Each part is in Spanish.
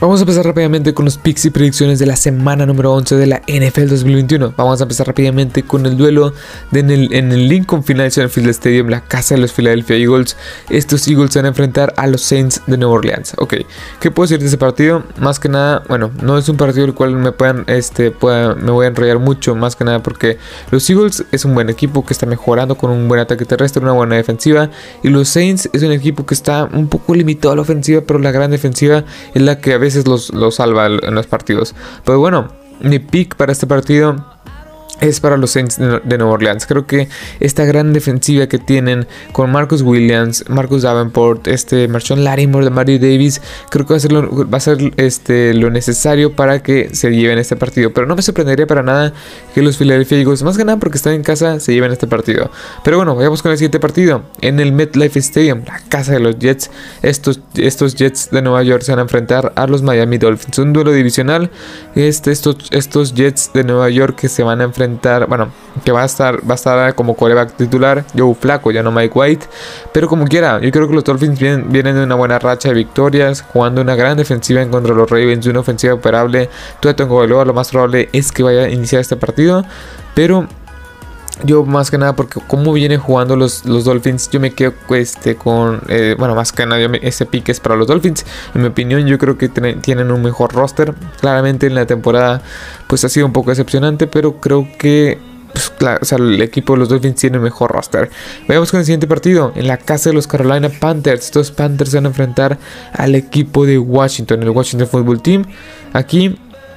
Vamos a empezar rápidamente con los picks y predicciones de la semana número 11 de la NFL 2021. Vamos a empezar rápidamente con el duelo de en, el, en el Lincoln Financial Field Stadium, la casa de los Philadelphia Eagles. Estos Eagles se van a enfrentar a los Saints de Nueva Orleans. Ok, ¿qué puedo decir de ese partido? Más que nada, bueno, no es un partido el cual me puedan, este, pueda, me voy a enrollar mucho, más que nada porque los Eagles es un buen equipo que está mejorando con un buen ataque terrestre, una buena defensiva. Y los Saints es un equipo que está un poco limitado a la ofensiva, pero la gran defensiva es la que veces los, los salva en los partidos. Pero bueno, mi pick para este partido es para los Saints de Nueva Orleans. Creo que esta gran defensiva que tienen con Marcus Williams, Marcus Davenport, este Marchon Larimore de Mario Davis, creo que va a ser, lo, va a ser este, lo necesario para que se lleven este partido. Pero no me sorprendería para nada que los Philadelphia Eagles, más que nada porque están en casa, se lleven este partido. Pero bueno, vayamos con el siguiente partido. En el MetLife Stadium, la casa de los Jets, estos, estos Jets de Nueva York se van a enfrentar a los Miami Dolphins. Un duelo divisional. Este, estos, estos Jets de Nueva York que se van a enfrentar bueno, que va a estar, va a estar como coreback titular, Joe Flaco, ya no Mike White, pero como quiera, yo creo que los Dolphins vienen, vienen de una buena racha de victorias, jugando una gran defensiva en contra de los Ravens, una ofensiva operable, todo tengo lo más probable es que vaya a iniciar este partido, pero yo más que nada porque como vienen jugando los, los Dolphins, yo me quedo este, con, eh, bueno, más que nada ese pique es para los Dolphins. En mi opinión yo creo que tienen un mejor roster. Claramente en la temporada pues ha sido un poco decepcionante, pero creo que pues, o sea, el equipo de los Dolphins tiene mejor roster. Veamos con el siguiente partido. En la casa de los Carolina Panthers. Estos Panthers van a enfrentar al equipo de Washington, el Washington Football Team. Aquí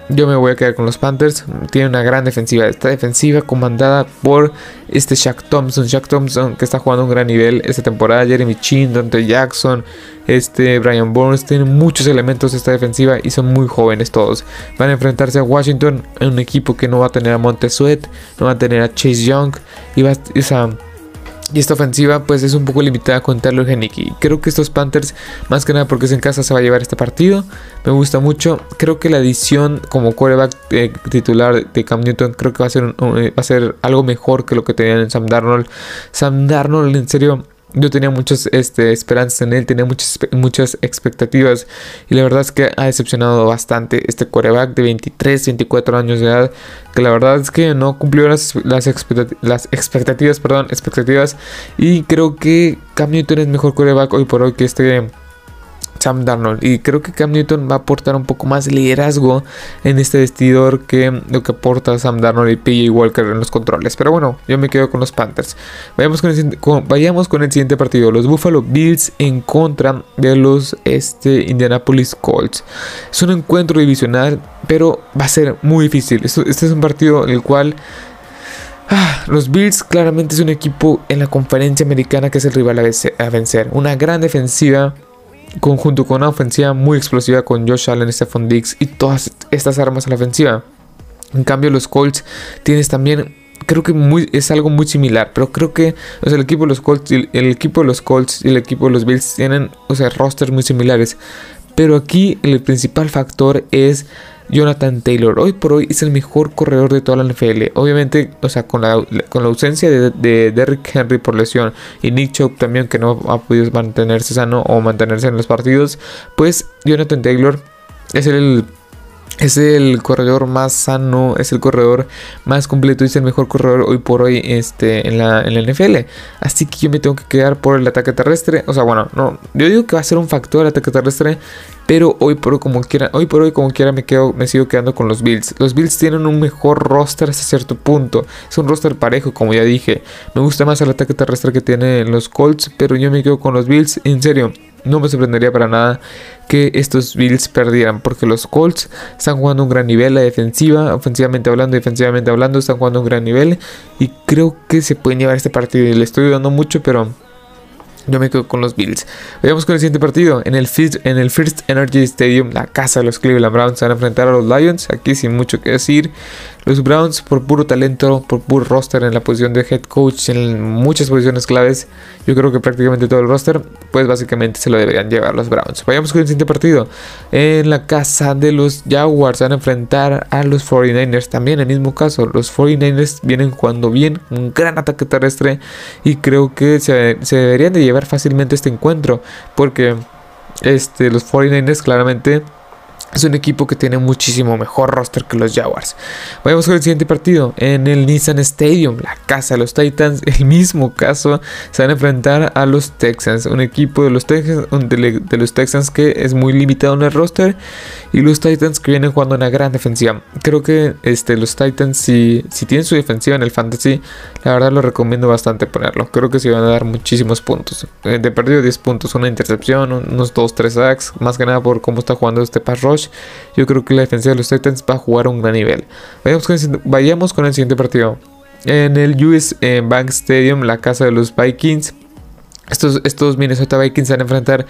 yo me voy a quedar con los Panthers. Tiene una gran defensiva. Esta defensiva comandada por este Shaq Thompson. Shaq Thompson que está jugando un gran nivel esta temporada. Jeremy Chin, Dante Jackson, este Brian Burns. Tienen muchos elementos esta defensiva y son muy jóvenes todos. Van a enfrentarse a Washington. Un equipo que no va a tener a Montesuet. No va a tener a Chase Young. Y va a y esta ofensiva pues es un poco limitada con Taylor Henneke. Creo que estos Panthers, más que nada porque es en casa, se va a llevar este partido. Me gusta mucho. Creo que la edición como quarterback eh, titular de Cam Newton creo que va a, ser, va a ser algo mejor que lo que tenían en Sam Darnold. Sam Darnold en serio yo tenía muchas este, esperanzas en él, tenía muchas, muchas expectativas y la verdad es que ha decepcionado bastante este coreback de 23, 24 años de edad, que la verdad es que no cumplió las, las, expectativas, perdón, expectativas y creo que Cam Newton es mejor coreback hoy por hoy que este Sam Darnold. Y creo que Cam Newton va a aportar un poco más liderazgo en este vestidor que lo que aporta Sam Darnold y PJ Walker en los controles. Pero bueno, yo me quedo con los Panthers. Vayamos con el, siguiente partido. Los Buffalo Bills en contra de los este, Indianapolis Colts. Es un encuentro divisional, pero va a ser muy difícil. Este, es un partido en el cual... Ah, los Bills claramente es un equipo en la conferencia americana que es el rival a vencer. Una gran defensiva conjunto con una ofensiva muy explosiva con Josh Allen, Stephon Diggs y todas estas armas en la ofensiva. En cambio, los Colts tienes también creo que es algo muy similar, pero creo que el equipo de los Colts el, equipo de los Colts y el equipo de los Bills tienen, o sea, rosters muy similares. Pero aquí el principal factor es Jonathan Taylor. Hoy por hoy es el mejor corredor de toda la NFL. Obviamente, o sea, con la, con la ausencia de, de Derrick Henry por lesión y Nick Chubb también que no ha podido mantenerse sano o mantenerse en los partidos, pues Jonathan Taylor es el es el corredor más sano, es el corredor más completo y es el mejor corredor hoy por hoy este, en, la, en la NFL. Así que yo me tengo que quedar por el ataque terrestre. O sea, bueno, no, yo digo que va a ser un factor el ataque terrestre, pero hoy por hoy como quiera, hoy por hoy como quiera me quedo, me sigo quedando con los Bills. Los Bills tienen un mejor roster hasta cierto punto. Es un roster parejo, como ya dije. Me gusta más el ataque terrestre que tienen los Colts, pero yo me quedo con los Bills. En serio, no me sorprendería para nada que estos Bills perdieran, porque los Colts están jugando un gran nivel, la defensiva, ofensivamente hablando, defensivamente hablando, están jugando un gran nivel y creo que se pueden llevar este partido. Le estoy dando mucho, pero yo me quedo con los Bills. Vayamos con el siguiente partido. En el, First, en el First Energy Stadium, la casa de los Cleveland Browns se van a enfrentar a los Lions. Aquí sin mucho que decir. Los Browns, por puro talento, por puro roster en la posición de head coach, en muchas posiciones claves, yo creo que prácticamente todo el roster, pues básicamente se lo deberían llevar los Browns. Vayamos con el siguiente partido. En la casa de los Jaguars van a enfrentar a los 49ers. También en el mismo caso, los 49ers vienen jugando bien, un gran ataque terrestre y creo que se, deberían de llevar fácilmente este encuentro porque este, los 49ers claramente es un equipo que tiene muchísimo mejor roster que los Jaguars. Vamos con el siguiente partido. En el Nissan Stadium, la casa de los Titans, el mismo caso, se van a enfrentar a los Texans. Un equipo de los, Texans, de, los Texans que es muy limitado en el roster. Y los Titans que vienen jugando una gran defensiva. Creo que este, los Titans, si, si tienen su defensiva en el Fantasy, la verdad lo recomiendo bastante ponerlo. Creo que se van a dar muchísimos puntos. Eh, de perdido 10 puntos, una intercepción, unos 2-3 sacks. Más que nada por cómo está jugando este pass rush yo creo que la defensa de los Titans va a jugar a un gran nivel. Vayamos con el, siguiente partido. En el US eh, Bank Stadium, la casa de los Vikings. Estos, estos Minnesota Vikings van a enfrentar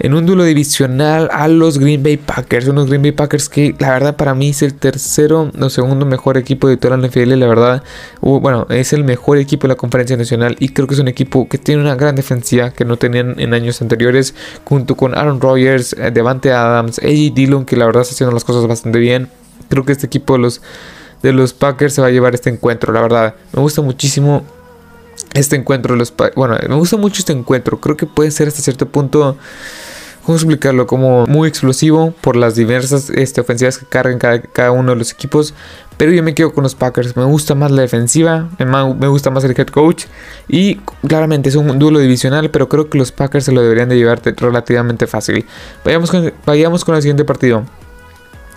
en un duelo divisional a los Green Bay Packers. Unos Green Bay Packers que la verdad para mí es el tercero o segundo mejor equipo de toda la NFL. La verdad, bueno, es el mejor equipo de la conferencia nacional y creo que es un equipo que tiene una gran defensiva que no tenían en años anteriores. Junto con Aaron Rodgers, eh, Devante Adams, AJ Dillon que la verdad está haciendo las cosas bastante bien. Creo que este equipo de los, Packers se va a llevar este encuentro, la verdad. Me gusta muchísimo este encuentro los bueno me gusta mucho este encuentro creo que puede ser hasta cierto punto ¿Cómo explicarlo? Como muy explosivo por las diversas este, ofensivas que cargan cada, uno de los equipos. Pero yo me quedo con los Packers. Me gusta más la defensiva. Me gusta más el head coach. Y claramente es un duelo divisional. Pero creo que los Packers se lo deberían de llevar relativamente fácil. Vayamos con, con el siguiente partido.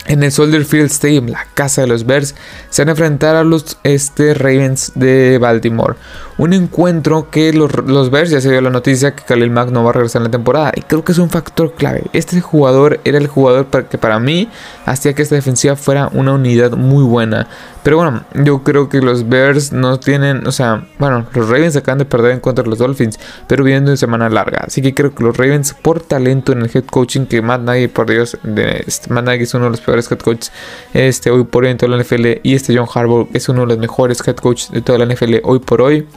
En el Soldier Field Stadium, la casa de los Bears, se van a enfrentar a los este, Ravens de Baltimore. Un encuentro que los, los, Bears ya se dio la noticia que Khalil Mack no va a regresar en la temporada. Y creo que es un factor clave. Este jugador era el jugador que para mí hacía que esta defensiva fuera una unidad muy buena. Pero bueno, yo creo que los Bears no tienen, o sea, bueno, los Ravens acaban de perder en contra de los Dolphins, pero vienen de semana larga. Así que creo que los Ravens, por talento en el head coaching, que Matt Nagy, por Dios, de, este, Matt Nagy es uno de los peores head coaches este, hoy por hoy en toda la NFL, y este John Harbaugh es uno de los mejores head coaches de toda la NFL hoy por hoy.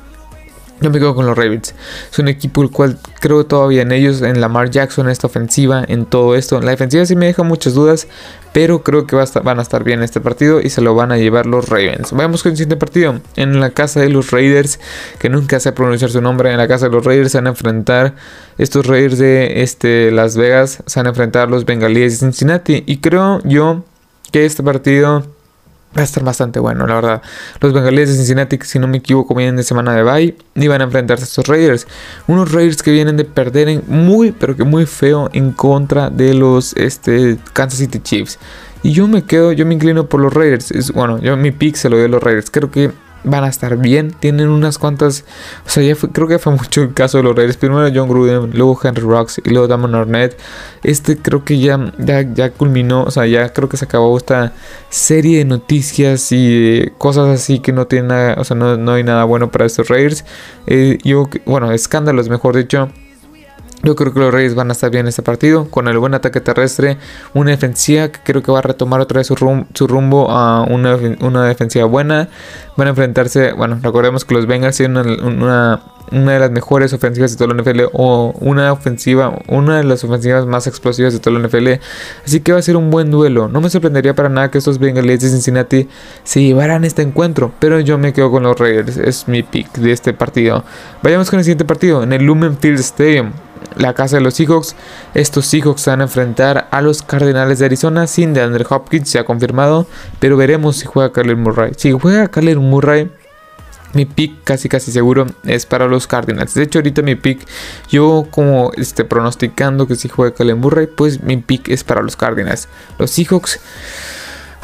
Yo me quedo con los Ravens. Es un equipo el cual creo todavía en ellos, en Lamar Jackson, en esta ofensiva, en todo esto. La defensiva sí me deja muchas dudas, pero creo que van a estar bien este partido y se lo van a llevar los Ravens. Vamos con el siguiente partido. En la casa de los Raiders, que nunca sé pronunciar su nombre, en la casa de los Raiders se van a enfrentar estos Raiders de este, Las Vegas, se van a enfrentar los Bengalíes de Cincinnati. Y creo yo que este partido Va a estar bastante bueno, la verdad. Los bengalíes de Cincinnati, si no me equivoco, vienen de semana de bye y van a enfrentarse a estos Raiders. Unos Raiders que vienen de perder en muy, pero que muy feo en contra de los este, Kansas City Chiefs. Y yo me quedo, yo me inclino por los Raiders. Es, bueno, yo mi pick se lo doy a los Raiders. Creo que van a estar bien. Tienen unas cuantas. O sea, ya creo que fue mucho el caso de los Raiders. Primero John Gruden, luego Henry Rocks y luego Damon Arnett. Este creo que ya, ya, ya culminó. O sea, ya creo que se acabó esta serie de noticias y cosas así que no tienen nada. O sea, no, no hay nada bueno para estos Raiders. Eh, yo, bueno, escándalos, mejor dicho. Yo creo que los Reyes van a estar bien en este partido, con el buen ataque terrestre, una defensiva que creo que va a retomar otra vez su, rumbo a una, defensiva buena. Van a enfrentarse, bueno, recordemos que los Bengals tienen una, una, de las mejores ofensivas de toda la NFL o una ofensiva, una de las ofensivas más explosivas de toda la NFL. Así que va a ser un buen duelo. No me sorprendería para nada que estos Bengals de Cincinnati se llevaran este encuentro, pero yo me quedo con los Reyes, es mi pick de este partido. Vayamos con el siguiente partido en el Lumen Field Stadium la casa de los Seahawks. Estos Seahawks se van a enfrentar a los Cardenales de Arizona sin DeAndre Hopkins, se ha confirmado, pero veremos si juega Kyler Murray. Si juega Kyler Murray, mi pick casi casi seguro es para los Cardinals. De hecho, ahorita mi pick, yo como este, pronosticando que si juega Kyler Murray, pues mi pick es para los Cardinals. Los Seahawks...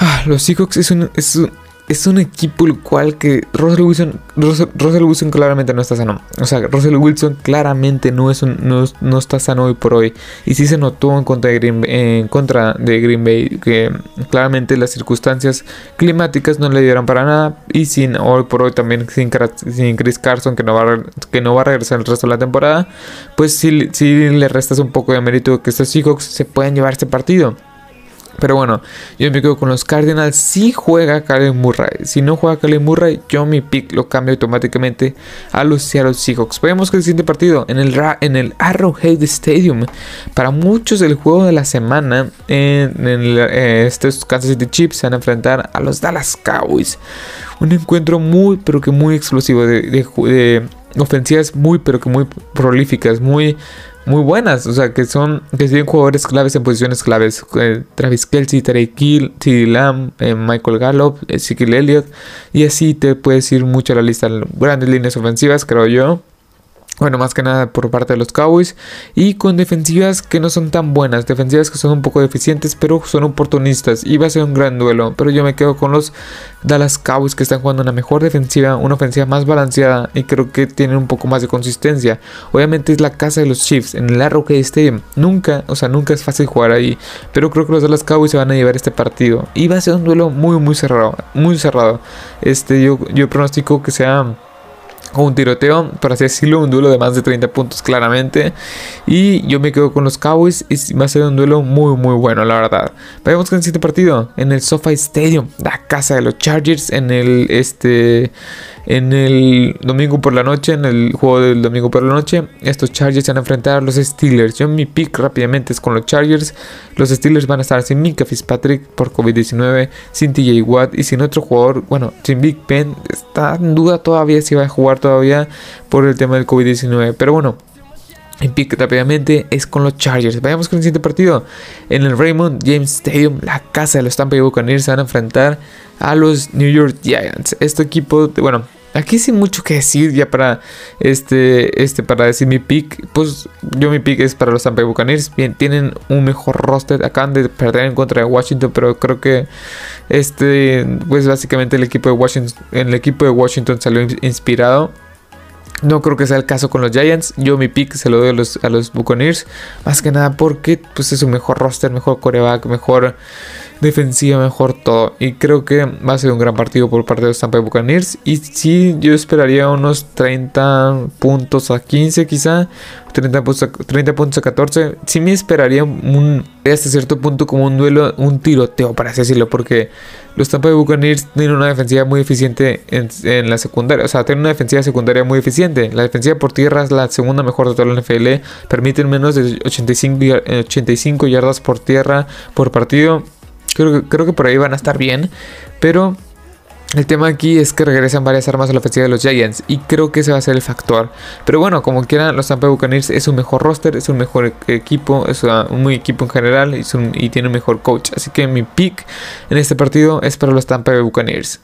Ah, los Seahawks es es un es un equipo el cual que Russell Wilson, Russell, Wilson claramente no está sano. O sea, Russell Wilson claramente no, es un, no, está sano hoy por hoy. Y sí se notó en contra de Green, Bay que claramente las circunstancias climáticas no le dieron para nada. Y sin hoy por hoy también sin, sin Chris Carson que no, va a, que no va a regresar el resto de la temporada. Pues sí, sí le restas un poco de mérito que estos Seahawks se puedan llevar este partido. Pero bueno, yo me quedo con los Cardinals. Si juega Kalen Murray. Si no juega Kalen Murray, yo mi pick lo cambio automáticamente a los Seattle Seahawks. Vemos que el siguiente partido en el, en el Arrowhead Stadium. Para muchos, el juego de la semana en, eh, estos Kansas City Chiefs se van a enfrentar a los Dallas Cowboys. Un encuentro muy, pero que muy explosivo de, ofensivas muy, pero que muy prolíficas, muy, muy buenas. O sea, que son, que tienen jugadores claves en posiciones claves. Eh, Travis Kelsey, Tarek Kill, T.D. Lamb, eh, Michael Gallup, Ezekiel Elliott. Y así te puedes ir mucho a la lista. Grandes líneas ofensivas, creo yo. Bueno, más que nada por parte de los Cowboys. Y con defensivas que no son tan buenas. Defensivas que son un poco deficientes, pero son oportunistas. Y va a ser un gran duelo. Pero yo me quedo con los Dallas Cowboys que están jugando una mejor defensiva, una ofensiva más balanceada. Y creo que tienen un poco más de consistencia. Obviamente es la casa de los Chiefs en el Arrowhead Stadium. Nunca, o sea, nunca es fácil jugar ahí. Pero creo que los Dallas Cowboys se van a llevar este partido. Y va a ser un duelo muy, muy cerrado. Muy cerrado. Este, yo, yo pronostico que sea o un tiroteo, por así decirlo, un duelo de más de 30 puntos claramente. Y yo me quedo con los Cowboys y va a ser un duelo muy muy bueno, la verdad. Vayamos con el siguiente partido en el SoFi Stadium, la casa de los Chargers en el este en el domingo por la noche, en el juego del domingo por la noche, estos Chargers se van a enfrentar a los Steelers. Yo mi pick rápidamente es con los Chargers. Los Steelers van a estar sin Mika Fitzpatrick por COVID-19, sin TJ Watt y sin otro jugador, bueno, sin Big Ben. Está en duda todavía si va a jugar todavía por el tema del COVID-19. Pero bueno, mi pick rápidamente es con los Chargers. Vayamos con el siguiente partido. En el Raymond James Stadium, la casa de los Tampa Bay Buccaneers se van a enfrentar a los New York Giants. Este equipo, bueno, aquí sin mucho que decir ya para este, este, para decir mi pick. Pues yo mi pick es para los Tampa Bay Buccaneers. Bien, tienen un mejor roster. Acaban de perder en contra de Washington, pero creo que este, pues básicamente el equipo de Washington, el equipo de Washington salió inspirado. No creo que sea el caso con los Giants. Yo mi pick se lo doy a los, a los Buccaneers. Más que nada porque pues, es un mejor roster, mejor coreback, mejor defensiva, mejor todo. Y creo que va a ser un gran partido por parte de los Tampa Bay Buccaneers. Y sí, yo esperaría unos 30 puntos a 15 quizá. 30 puntos a, 30 puntos a 14. Sí me esperaría un, hasta cierto punto como un duelo, un tiroteo, para así decirlo. Porque los Tampa Bay Buccaneers tienen una defensiva muy eficiente en, la secundaria. O sea, tienen una defensiva secundaria muy eficiente. La defensiva por tierra es la segunda mejor de toda la NFL. Permiten menos de 85, 85 yardas por tierra por partido. Creo, creo que por ahí van a estar bien. Pero el tema aquí es que regresan varias armas a la ofensiva de los Giants y creo que ese va a ser el factor. Pero bueno, como quieran, los Tampa Buccaneers es un mejor roster, es un mejor equipo, es un muy equipo en general y, y tiene un mejor coach. Así que mi pick en este partido es para los Tampa Buccaneers.